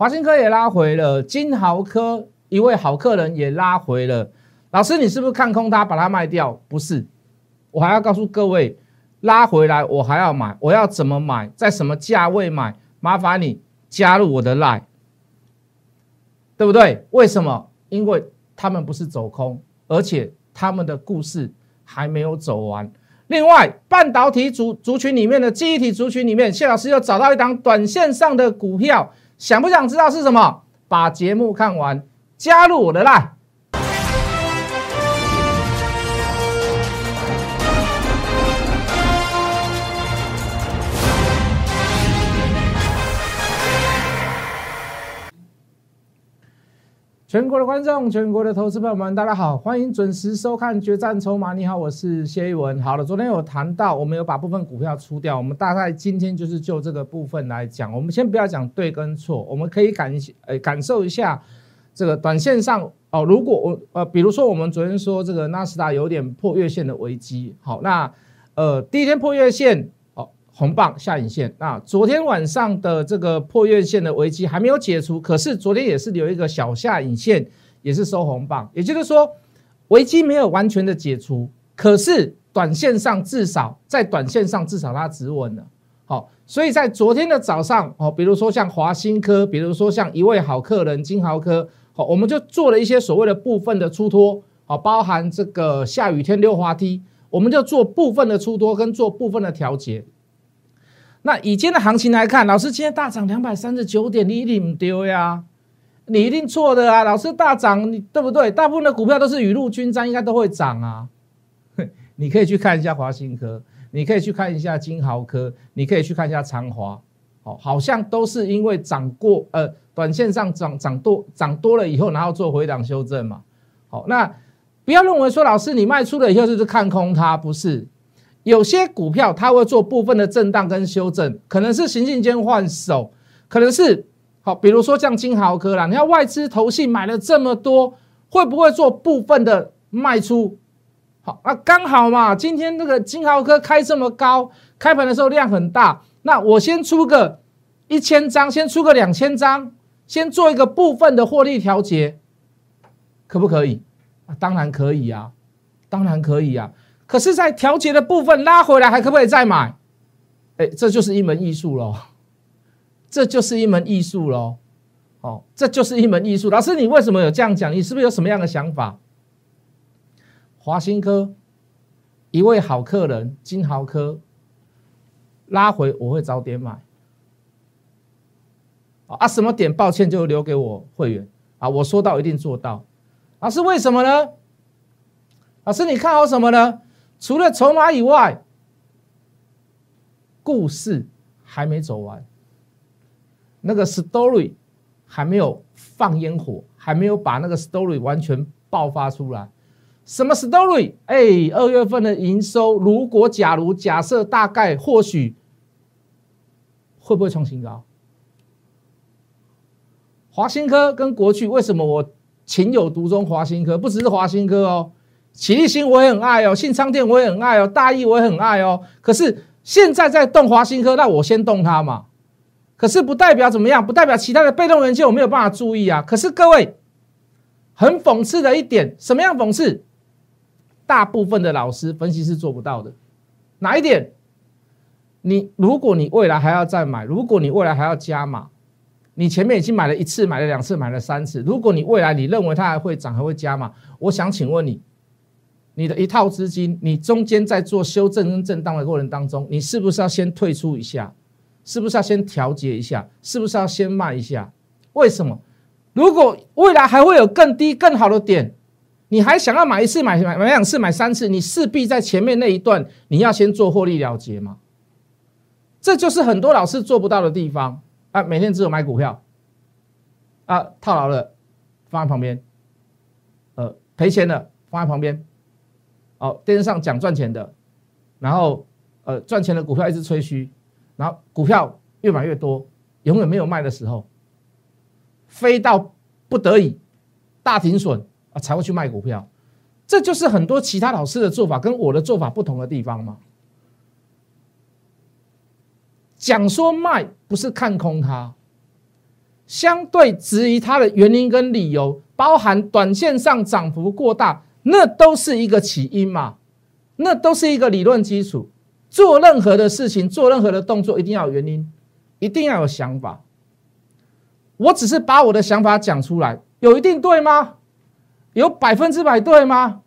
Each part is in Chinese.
华新科也拉回了，金豪科一位好客人也拉回了。老师，你是不是看空它，把它卖掉？不是，我还要告诉各位，拉回来我还要买，我要怎么买，在什么价位买？麻烦你加入我的 line，对不对？为什么？因为他们不是走空，而且他们的故事还没有走完。另外，半导体族族群里面的记忆体族群里面，谢老师又找到一档短线上的股票。想不想知道是什么？把节目看完，加入我的赖。全国的观众，全国的投资朋友们，大家好，欢迎准时收看《决战筹码》。你好，我是谢一文。好了，昨天有谈到，我们有把部分股票出掉，我们大概今天就是就这个部分来讲。我们先不要讲对跟错，我们可以感呃感受一下这个短线上哦。如果我呃，比如说我们昨天说这个纳斯达有点破月线的危机，好，那呃第一天破月线。红棒下影线，那昨天晚上的这个破月线的危机还没有解除，可是昨天也是留一个小下影线，也是收红棒，也就是说危机没有完全的解除，可是短线上至少在短线上至少它止稳了。好，所以在昨天的早上，哦，比如说像华新科，比如说像一位好客人金豪科，好，我们就做了一些所谓的部分的出脱，好，包含这个下雨天溜滑梯，我们就做部分的出脱跟做部分的调节。那以今天的行情来看，老师今天大涨两百三十九点，你一定丢呀？你一定错的啊！老师大涨，你对不对？大部分的股票都是雨露均沾，应该都会涨啊。你可以去看一下华新科，你可以去看一下金豪科，你可以去看一下长华，好，好像都是因为涨过，呃，短线上涨涨多涨多了以后，然后做回档修正嘛。好，那不要认为说老师你卖出了以后就是看空它，不是。有些股票它会做部分的震荡跟修正，可能是行进间换手，可能是好，比如说像金豪科啦，你看外资投信买了这么多，会不会做部分的卖出？好，那刚好嘛，今天那个金豪科开这么高，开盘的时候量很大，那我先出个一千张，先出个两千张，先做一个部分的获利调节，可不可以？啊，当然可以啊，当然可以啊。可是，在调节的部分拉回来，还可不可以再买？哎，这就是一门艺术喽，这就是一门艺术喽。哦，这就是一门艺术。老师，你为什么有这样讲？你是不是有什么样的想法？华兴科一位好客人金豪科拉回，我会早点买。啊，什么点？抱歉，就留给我会员啊。我说到一定做到。老师，为什么呢？老师，你看好什么呢？除了筹码以外，故事还没走完，那个 story 还没有放烟火，还没有把那个 story 完全爆发出来。什么 story？哎，二月份的营收，如果假如假设大概或许会不会创新高？华新科跟国巨为什么我情有独钟？华新科不只是华新科哦。齐力新我也很爱哦，信昌店我也很爱哦，大益我也很爱哦。可是现在在动华新科，那我先动它嘛。可是不代表怎么样，不代表其他的被动元件我没有办法注意啊。可是各位，很讽刺的一点，什么样讽刺？大部分的老师分析是做不到的。哪一点？你如果你未来还要再买，如果你未来还要加码，你前面已经买了一次、买了两次、买了三次，如果你未来你认为它还会涨、还会加码，我想请问你。你的一套资金，你中间在做修正跟震荡的过程当中，你是不是要先退出一下？是不是要先调节一下？是不是要先卖一下？为什么？如果未来还会有更低、更好的点，你还想要买一次、买买买两次、买三次，你势必在前面那一段你要先做获利了结嘛？这就是很多老师做不到的地方啊！每天只有买股票啊，套牢了放在旁边，呃，赔钱了放在旁边。哦，电视上讲赚钱的，然后呃赚钱的股票一直吹嘘，然后股票越买越多，永远没有卖的时候，非到不得已大停损啊才会去卖股票，这就是很多其他老师的做法跟我的做法不同的地方嘛。讲说卖不是看空它，相对质疑它的原因跟理由，包含短线上涨幅过大，那都是一个起因嘛，那都是一个理论基础。做任何的事情，做任何的动作，一定要有原因，一定要有想法。我只是把我的想法讲出来，有一定对吗？有百分之百对吗？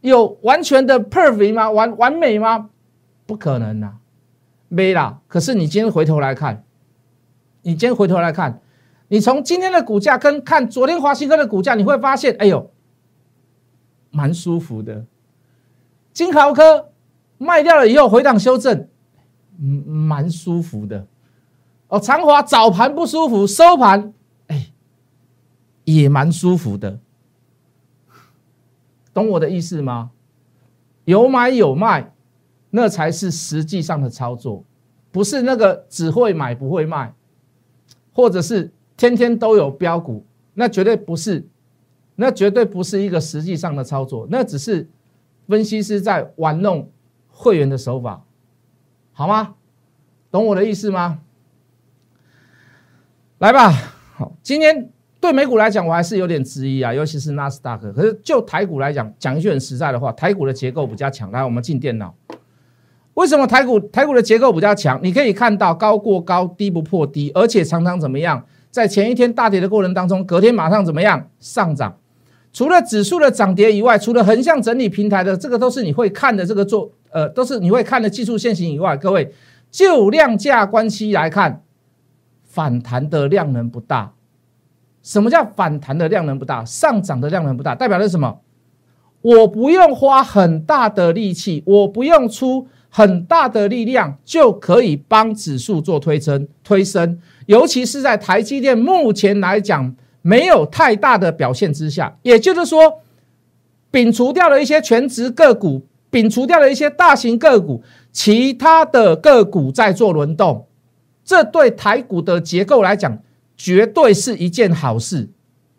有完全的 perfect 吗？完完美吗？不可能啊，没啦。可是你今天回头来看，你今天回头来看，你从今天的股价跟看昨天华兴科的股价，你会发现，哎呦，蛮舒服的。金豪科卖掉了以后回档修正，嗯，蛮舒服的。哦，长华早盘不舒服，收盘，哎，也蛮舒服的。懂我的意思吗？有买有卖，那才是实际上的操作，不是那个只会买不会卖，或者是天天都有标股，那绝对不是，那绝对不是一个实际上的操作，那只是分析师在玩弄会员的手法，好吗？懂我的意思吗？来吧，好，今天。对美股来讲，我还是有点质疑啊，尤其是纳斯达克。可是就台股来讲，讲一句很实在的话，台股的结构比较强。来，我们进电脑，为什么台股台股的结构比较强？你可以看到高过高，低不破低，而且常常怎么样？在前一天大跌的过程当中，隔天马上怎么样上涨？除了指数的涨跌以外，除了横向整理平台的这个都是你会看的这个做呃，都是你会看的技术线型以外，各位就量价关系来看，反弹的量能不大。什么叫反弹的量能不大，上涨的量能不大，代表的是什么？我不用花很大的力气，我不用出很大的力量，就可以帮指数做推升推升。尤其是在台积电目前来讲没有太大的表现之下，也就是说，摒除掉了一些全职个股，摒除掉了一些大型个股，其他的个股在做轮动，这对台股的结构来讲。绝对是一件好事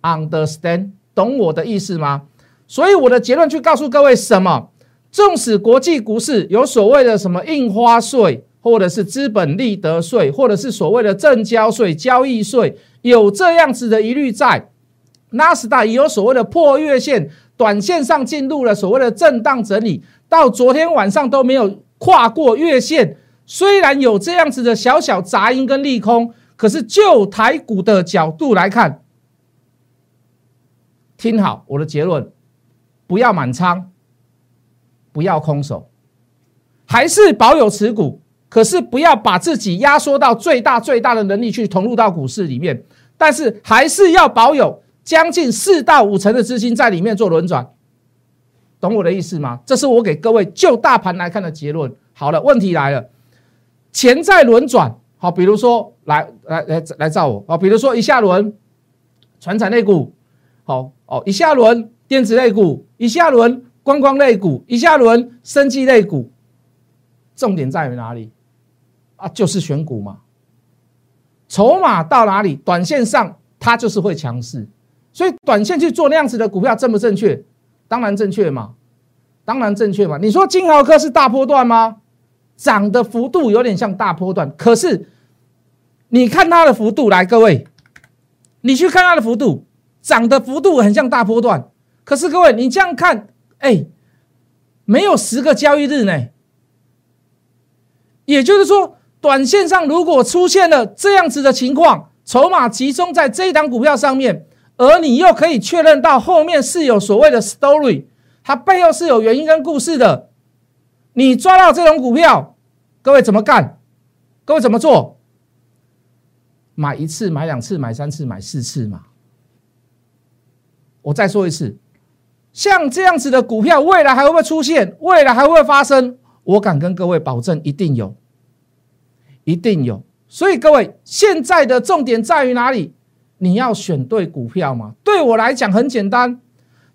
，understand 懂我的意思吗？所以我的结论去告诉各位什么？纵使国际股市有所谓的什么印花税，或者是资本利得税，或者是所谓的正交税、交易税，有这样子的疑虑在，纳斯达也有所谓的破月线，短线上进入了所谓的震荡整理，到昨天晚上都没有跨过月线，虽然有这样子的小小杂音跟利空。可是就台股的角度来看，听好我的结论：不要满仓，不要空手，还是保有持股。可是不要把自己压缩到最大最大的能力去投入到股市里面，但是还是要保有将近四到五成的资金在里面做轮转。懂我的意思吗？这是我给各位就大盘来看的结论。好了，问题来了，钱在轮转。好，比如说来来来来照我哦，比如说一下轮，船产类股，好哦，一下轮电子类股，一下轮观光类股，一下轮生技类股，重点在于哪里啊？就是选股嘛，筹码到哪里，短线上它就是会强势，所以短线去做那样子的股票正不正确？当然正确嘛，当然正确嘛。你说金豪科是大波段吗？涨的幅度有点像大波段，可是你看它的幅度，来各位，你去看它的幅度，涨的幅度很像大波段，可是各位你这样看，哎，没有十个交易日呢，也就是说，短线上如果出现了这样子的情况，筹码集中在这一档股票上面，而你又可以确认到后面是有所谓的 story，它背后是有原因跟故事的。你抓到这种股票，各位怎么干？各位怎么做？买一次，买两次，买三次，买四次嘛。我再说一次，像这样子的股票，未来还会不会出现？未来还会不会发生？我敢跟各位保证，一定有，一定有。所以各位，现在的重点在于哪里？你要选对股票嘛？对我来讲很简单。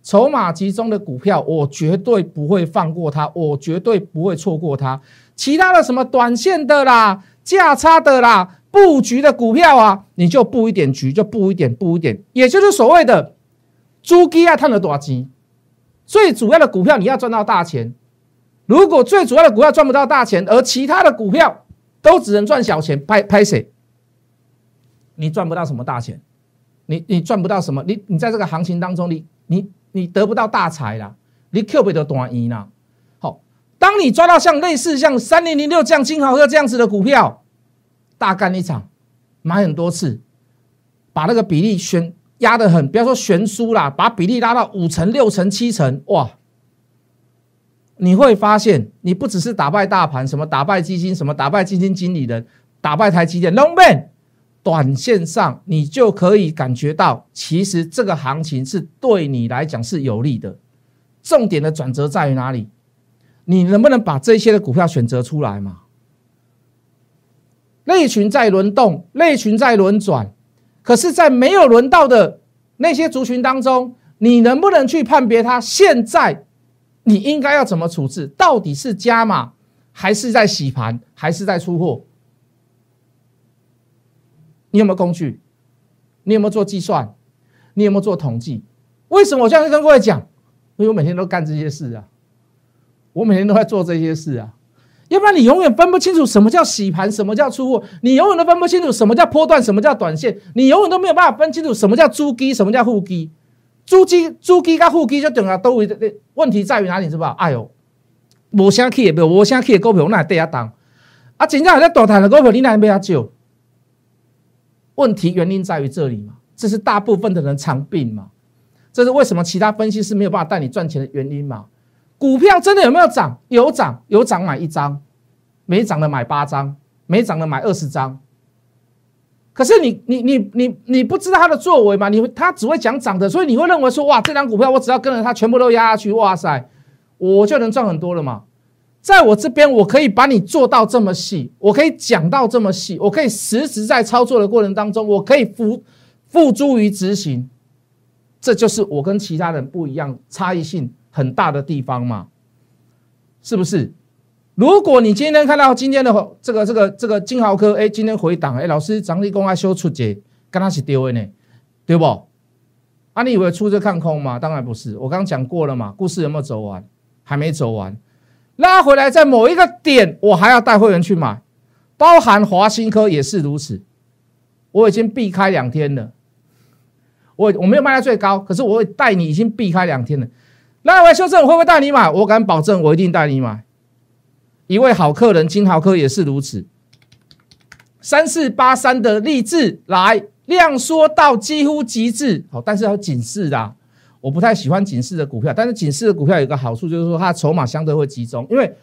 筹码集中的股票，我绝对不会放过它，我绝对不会错过它。其他的什么短线的啦、价差的啦、布局的股票啊，你就布一点局，就布一点，布一点，也就是所谓的猪鸡啊，赚了多少钱？最主要的股票你要赚到大钱。如果最主要的股票赚不到大钱，而其他的股票都只能赚小钱，拍拍谁？你赚不到什么大钱，你你赚不到什么，你你在这个行情当中，你你你得不到大财啦，你 Q 不得短一啦。好，当你抓到像类似像三零零六这样金豪科这样子的股票，大干一场，买很多次，把那个比例悬压得很，不要说悬殊啦，把比例拉到五成、六成、七成，哇！你会发现，你不只是打败大盘，什么打败基金，什么打败基金经理人，打败台积电，long man，短线上你就可以感觉到，其实这个行情是对你来讲是有利的。重点的转折在于哪里？你能不能把这些的股票选择出来嘛？类群在轮动，类群在轮转，可是，在没有轮到的那些族群当中，你能不能去判别它现在？你应该要怎么处置？到底是加码，还是在洗盘，还是在出货？你有没有工具？你有没有做计算？你有没有做统计？为什么我这样跟各位讲？因为我每天都干这些事啊，我每天都在做这些事啊。要不然你永远分不清楚什么叫洗盘，什么叫出货，你永远都分不清楚什么叫波段，什么叫短线，你永远都没有办法分清楚什么叫猪基，什么叫护基。猪基、猪基跟护基就等于都为的问题在于哪里？是吧？哎呦，无啥起的，无啥起的股票，我哪对下当？啊，真正还在大谈的股票，你哪买下救？问题原因在于这里嘛？这是大部分的人常病嘛？这是为什么其他分析师没有办法带你赚钱的原因嘛？股票真的有没有涨？有涨，有涨买一张，没涨的买八张，没涨的买二十张。可是你你你你你不知道他的作为嘛？你他只会讲涨的，所以你会认为说哇，这张股票我只要跟着他全部都压下去，哇塞，我就能赚很多了嘛？在我这边，我可以把你做到这么细，我可以讲到这么细，我可以实时在操作的过程当中，我可以付付诸于执行，这就是我跟其他人不一样、差异性很大的地方嘛？是不是？如果你今天看到今天的这个这个这个金豪科，哎，今天回档，哎，老师张立公还修出节，跟他是丢的呢，对不？啊，你以为出这看空吗？当然不是，我刚讲过了嘛，故事有没有走完？还没走完，拉回来在某一个点，我还要带会员去买，包含华新科也是如此，我已经避开两天了，我我没有卖到最高，可是我会带你已经避开两天了，拉回来修正，我会不会带你买？我敢保证，我一定带你买。一位好客人金豪科也是如此，三四八三的励志来量缩到几乎极致，好，但是要警示的，我不太喜欢警示的股票，但是警示的股票有一个好处，就是说它筹码相对会集中，因为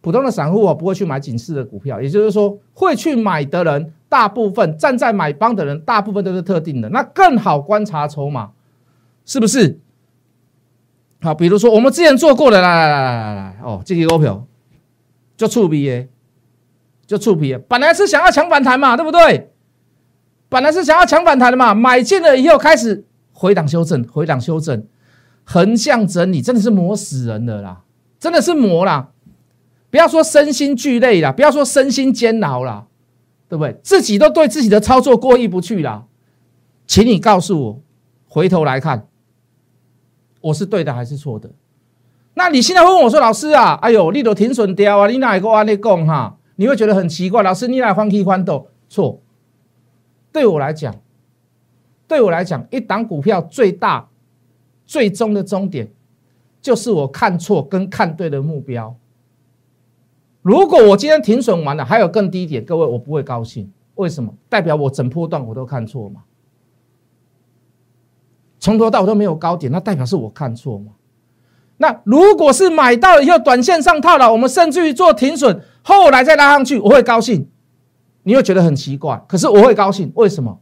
普通的散户啊不会去买警示的股票，也就是说会去买的人，大部分站在买方的人，大部分都是特定的，那更好观察筹码，是不是？好，比如说我们之前做过的，来来来来来来，哦，这个股票。就触皮耶，就触皮耶。本来是想要抢反弹嘛，对不对？本来是想要抢反弹的嘛，买进了以后开始回档修正，回档修正，横向整理，真的是磨死人的啦，真的是磨啦。不要说身心俱累啦，不要说身心煎熬啦，对不对？自己都对自己的操作过意不去啦，请你告诉我，回头来看，我是对的还是错的？那你现在会问我说：“老师啊，哎呦，你都停损掉啊，你哪一个安利讲哈？你会觉得很奇怪。老师，你来欢喜欢斗错？对我来讲，对我来讲，一档股票最大、最终的终点，就是我看错跟看对的目标。如果我今天停损完了，还有更低点，各位我不会高兴。为什么？代表我整波段我都看错嘛？从头到尾都没有高点，那代表是我看错嘛？那如果是买到了以后短线上套了，我们甚至于做停损，后来再拉上去，我会高兴。你会觉得很奇怪，可是我会高兴，为什么？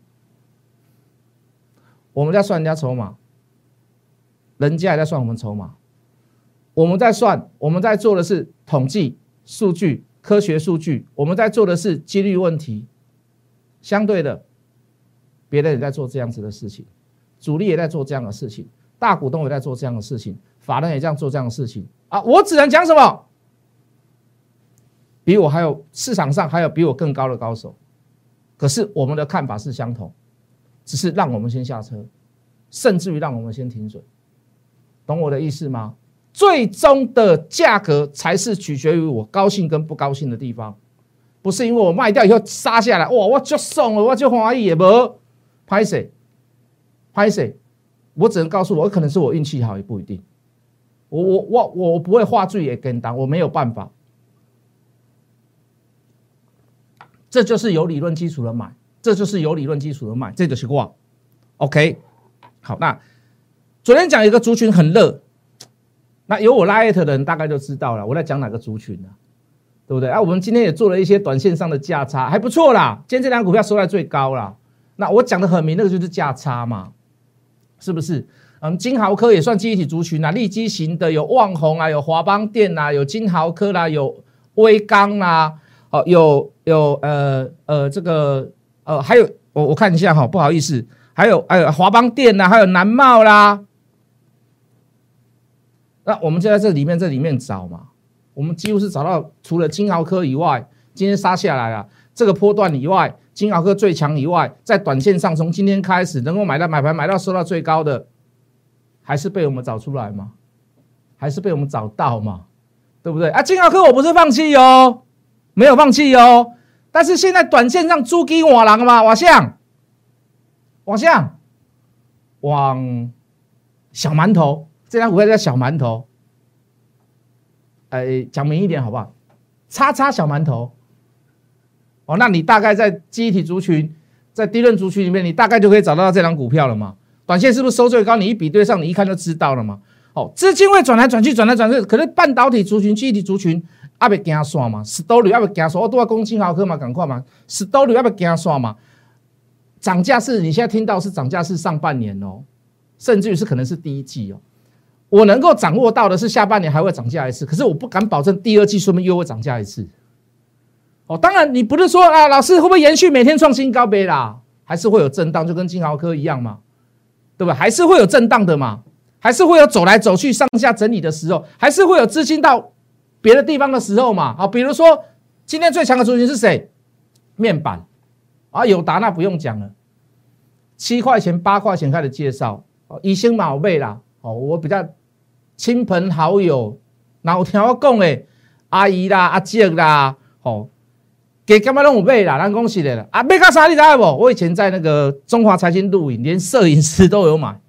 我们在算人家筹码，人家也在算我们筹码。我们在算，我们在做的是统计数据、科学数据，我们在做的是几率问题。相对的，别人也在做这样子的事情，主力也在做这样的事情，大股东也在做这样的事情。法人也这样做这样的事情啊！我只能讲什么？比我还有市场上还有比我更高的高手，可是我们的看法是相同，只是让我们先下车，甚至于让我们先停损，懂我的意思吗？最终的价格才是取决于我高兴跟不高兴的地方，不是因为我卖掉以后杀下来，哇，我就送了，我就欢喜也不拍谁拍谁，我只能告诉我，可能是我运气好，也不一定。我我我我不会画最也跟单，我没有办法。这就是有理论基础的买，这就是有理论基础的买，这就是挂。OK，好，那昨天讲一个族群很热，那有我拉艾特的人大概就知道了，我在讲哪个族群呢？对不对？啊，我们今天也做了一些短线上的价差，还不错啦。今天这两股票收在最高了。那我讲的很明，那个就是价差嘛，是不是？嗯，金豪科也算记忆体族群啊，利基型的有旺宏啊，有华邦电啊，有金豪科啦，有威刚啦，哦，有有呃呃这个呃还有我我看一下哈，不好意思，还有还有华邦电呐，还有南茂啦。那我们就在这里面这里面找嘛。我们几乎是找到除了金豪科以外，今天杀下来了这个波段以外，金豪科最强以外，在短线上从今天开始能够买到买盘买到收到最高的，还是被我们找出来吗？还是被我们找到吗？对不对啊？金豪科我不是放弃哟，没有放弃哟，但是现在短线上猪鸡瓦狼嘛，往向，往向，往小馒头，这张股票叫小馒头。哎，讲明一点好不好？叉叉小馒头，哦，那你大概在记忆体族群，在低润族群里面，你大概就可以找到这张股票了嘛？短线是不是收最高？你一比对上，你一看就知道了嘛？哦，资金会转来转去，转来转去，可是半导体族群、记忆体族群，阿不惊刷嘛？story 阿不惊刷，我都要攻金豪科嘛，赶快嘛？story 阿不惊刷嘛？涨价是你现在听到是涨价是上半年哦，甚至于是可能是第一季哦。我能够掌握到的是下半年还会涨价一次，可是我不敢保证第二季说明又会涨价一次。哦，当然你不是说啊，老师会不会延续每天创新高杯啦？还是会有震荡，就跟金豪科一样嘛，对吧？还是会有震荡的嘛，还是会有走来走去上下整理的时候，还是会有资金到别的地方的时候嘛。好，比如说今天最强的族群是谁？面板啊，友达那不用讲了，七块钱八块钱开始介绍，哦，以星宝贝啦。哦，我比较亲朋好友，然后听我讲的阿姨啦、阿姐啦，哦，给干嘛拢有买啦？咱恭喜的啦！啊，买干啥你知道不？我以前在那个中华财经录影，连摄影师都有买。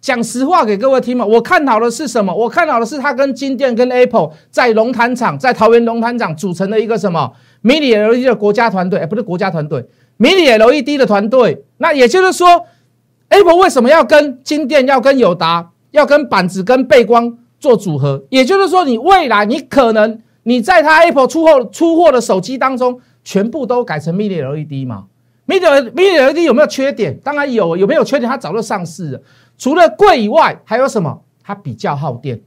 讲实话给各位听嘛，我看好的是什么？我看好的是他跟金店、跟 Apple 在龙潭厂，在桃园龙潭厂组成的一个什么 Mini LED 的国家团队？哎，不是国家团队，Mini LED 的团队。那也就是说。Apple 为什么要跟金电、要跟友达、要跟板子、跟背光做组合？也就是说，你未来你可能你在它 Apple 出货出货的手机当中，全部都改成 Mini LED 嘛？Mini Mini LED 有没有缺点？当然有。有没有缺点？它早就上市了。除了贵以外，还有什么？它比较耗电。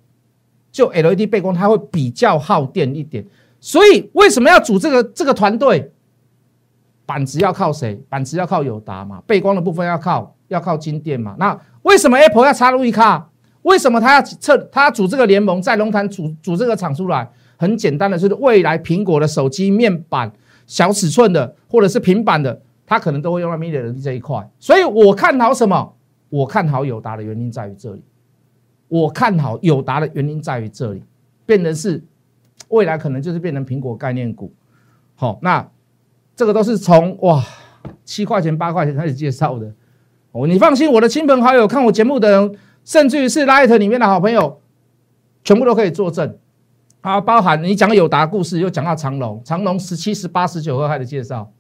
就 LED 背光，它会比较耗电一点。所以为什么要组这个这个团队？板子要靠谁？板子要靠友达嘛？背光的部分要靠。要靠金店嘛？那为什么 Apple 要插入一卡？为什么他要测？他要组这个联盟，在龙潭组组这个厂出来？很简单的，就是未来苹果的手机面板小尺寸的，或者是平板的，它可能都会用到 Mini LED 这一块。所以我看好什么？我看好友达的原因在于这里。我看好友达的原因在于这里，变成是未来可能就是变成苹果概念股。好，那这个都是从哇七块钱八块钱开始介绍的。哦你放心，我的亲朋好友看我节目的人，甚至于是 Light 里面的好朋友，全部都可以作证。啊，包含你讲友达故事，又讲到长隆，长隆十七、十八、十九号开始介绍，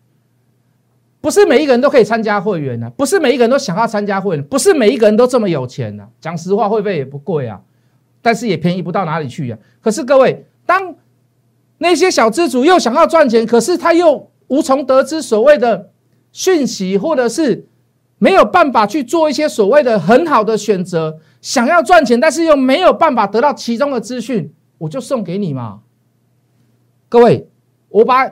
不是每一个人都可以参加会员的，不是每一个人都想要参加会员，不是每一个人都这么有钱的。讲实话，会费也不贵啊，但是也便宜不到哪里去呀。可是各位，当那些小资主又想要赚钱，可是他又无从得知所谓的讯息，或者是。没有办法去做一些所谓的很好的选择，想要赚钱，但是又没有办法得到其中的资讯，我就送给你嘛。各位，我把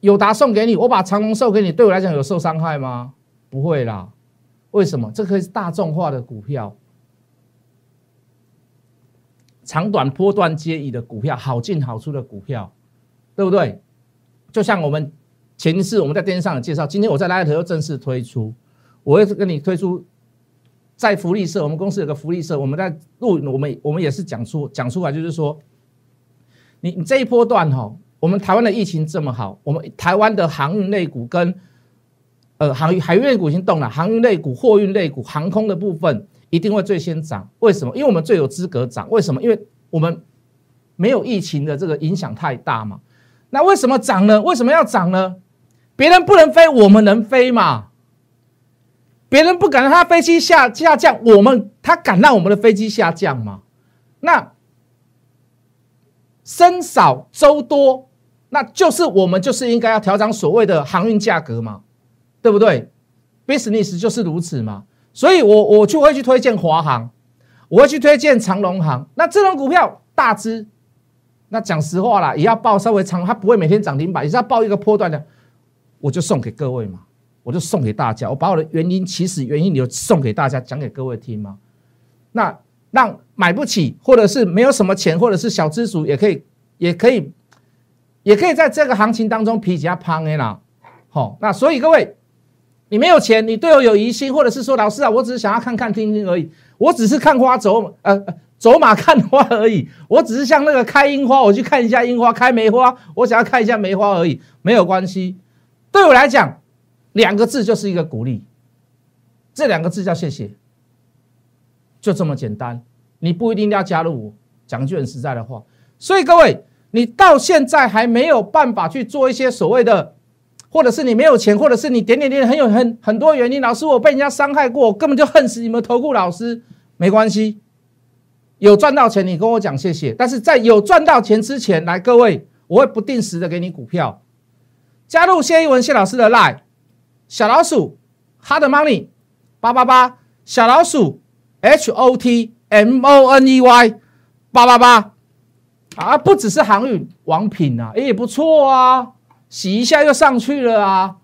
友达送给你，我把长隆送给你，对我来讲有受伤害吗？不会啦。为什么？这可以是大众化的股票，长短波段皆宜的股票，好进好出的股票，对不对？就像我们前一次我们在电视上有介绍，今天我在拉头又正式推出。我会跟你推出，在福利社，我们公司有个福利社，我们在录，我们我们也是讲出讲出来，就是说，你你这一波段哈，我们台湾的疫情这么好，我们台湾的航运类股跟呃航运海运类股已经动了，航运类股、货运类股、航空的部分一定会最先涨。为什么？因为我们最有资格涨。为什么？因为我们没有疫情的这个影响太大嘛。那为什么涨呢？为什么要涨呢？别人不能飞，我们能飞嘛？别人不敢让他飞机下下降，我们他敢让我们的飞机下降吗？那生少周多，那就是我们就是应该要调整所谓的航运价格嘛，对不对？business 就是如此嘛。所以我我就会去推荐华航，我会去推荐长龙航。那这种股票大支。那讲实话啦，也要报稍微长，它不会每天涨停板，也是要报一个波段的，我就送给各位嘛，我就送给大家，我把我的原因、起始原因，你就送给大家讲给各位听嘛。那让买不起，或者是没有什么钱，或者是小资族也可以，也可以，也可以在这个行情当中皮一下胖的啦。好，那所以各位，你没有钱，你对我有疑心，或者是说老师啊，我只是想要看看听听而已，我只是看花走，呃。走马看花而已，我只是像那个开樱花，我去看一下樱花开梅花，我想要看一下梅花而已，没有关系。对我来讲，两个字就是一个鼓励，这两个字叫谢谢，就这么简单。你不一定要加入我，讲句很实在的话。所以各位，你到现在还没有办法去做一些所谓的，或者是你没有钱，或者是你点点点很有很很多原因。老师，我被人家伤害过，我根本就恨死你们投顾老师。没关系。有赚到钱，你跟我讲谢谢。但是在有赚到钱之前，来各位，我会不定时的给你股票。加入谢一文谢老师的 line，小老鼠 hard money 八八八，小老鼠 h o t m o n e y 八八八啊，不只是航运王品啊，也不错啊，洗一下又上去了啊，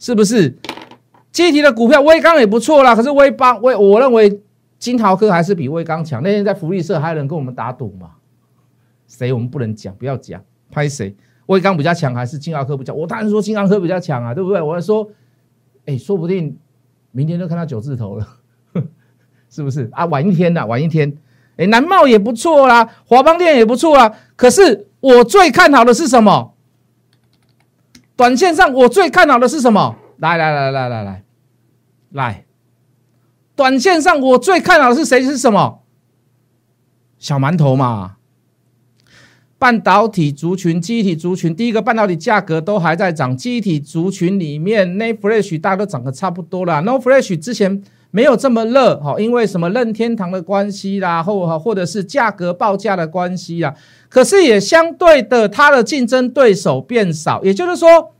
是不是？具体的股票威钢也不错啦，可是威邦威，我认为。金豪科还是比威刚强。那天在福利社还有人跟我们打赌嘛？谁我们不能讲，不要讲，拍谁？威刚比较强还是金豪科比较？我当然说金豪科比较强啊，对不对？我说，哎，说不定明天就看到九字头了，是不是啊？晚一天呐，晚一天。哎，南茂也不错啦，华邦店也不错啊。可是我最看好的是什么？短线上我最看好的是什么？来来来来来来来。短线上我最看好的是谁？是什么？小馒头嘛。半导体族群、机体族群，第一个半导体价格都还在涨。机体族群里面，No Flash 大家都涨得差不多了。No Flash 之前没有这么热，哈，因为什么任天堂的关系啦，或或者是价格报价的关系啦。可是也相对的，它的竞争对手变少，也就是说。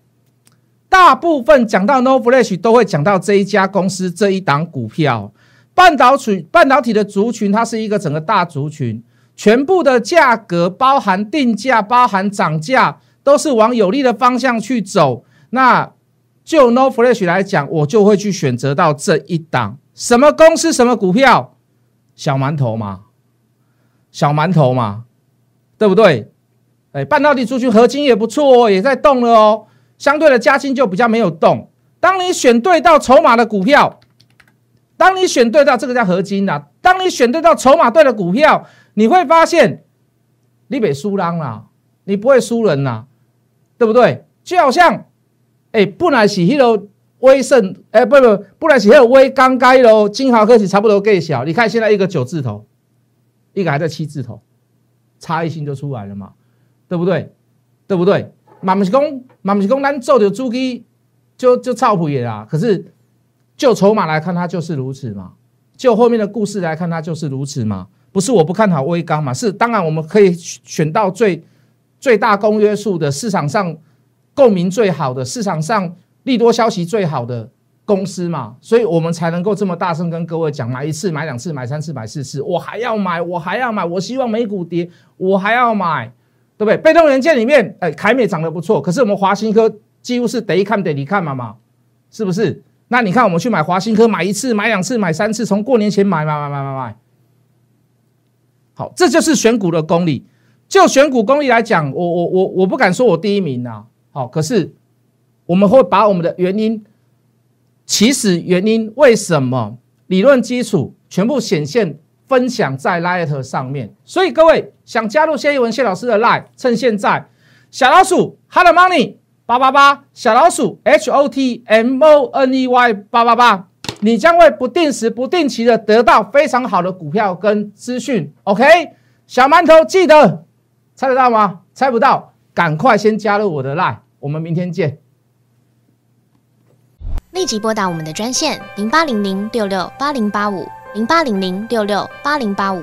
大部分讲到 No Flash 都会讲到这一家公司这一档股票，半导体半导体的族群，它是一个整个大族群，全部的价格包含定价、包含涨价，都是往有利的方向去走。那就 No Flash 来讲，我就会去选择到这一档什么公司、什么股票，小馒头嘛，小馒头嘛，对不对？哎，半导体出去合金也不错哦，也在动了哦。相对的，加薪就比较没有动。当你选对到筹码的股票，当你选对到这个叫合金呐，当你选对到筹码对的股票，你会发现你被输人啦，你不会输人呐，对不对？就好像，哎，不然是迄个威盛，哎，不不，不然是迄个威刚该咯，金豪科技差不多更小。你看现在一个九字头，一个还在七字头，差异性就出来了嘛，对不对？对不对？嘛不是讲，嘛不是讲，咱做的主机就就操谱也啦。可是就筹码来看，它就是如此嘛。就后面的故事来看，它就是如此嘛。不是我不看好微钢嘛？是当然我们可以选到最最大公约数的市场上共鸣最好的市场上利多消息最好的公司嘛。所以我们才能够这么大声跟各位讲：买一次，买两次，买三次，买四次，我还要买，我还要买。我希望美股跌，我还要买。对不对？被动元件里面，哎，凯美涨得不错，可是我们华新科几乎是得一看得你看嘛嘛，是不是？那你看我们去买华新科，买一次、买两次、买三次，从过年前买买买买买买，好，这就是选股的功力。就选股功力来讲，我我我我不敢说我第一名呐，好，可是我们会把我们的原因、起始原因、为什么、理论基础全部显现分享在 Light 上面。所以各位想加入谢一文谢老师的 Light，趁现在小老鼠 Hot Money 八八八，小老鼠 H O T M O N E Y 八八八，你将会不定时、不定期的得到非常好的股票跟资讯。OK，小馒头记得猜得到吗？猜不到，赶快先加入我的 Line，我们明天见。立即拨打我们的专线零八零零六六八零八五零八零零六六八零八五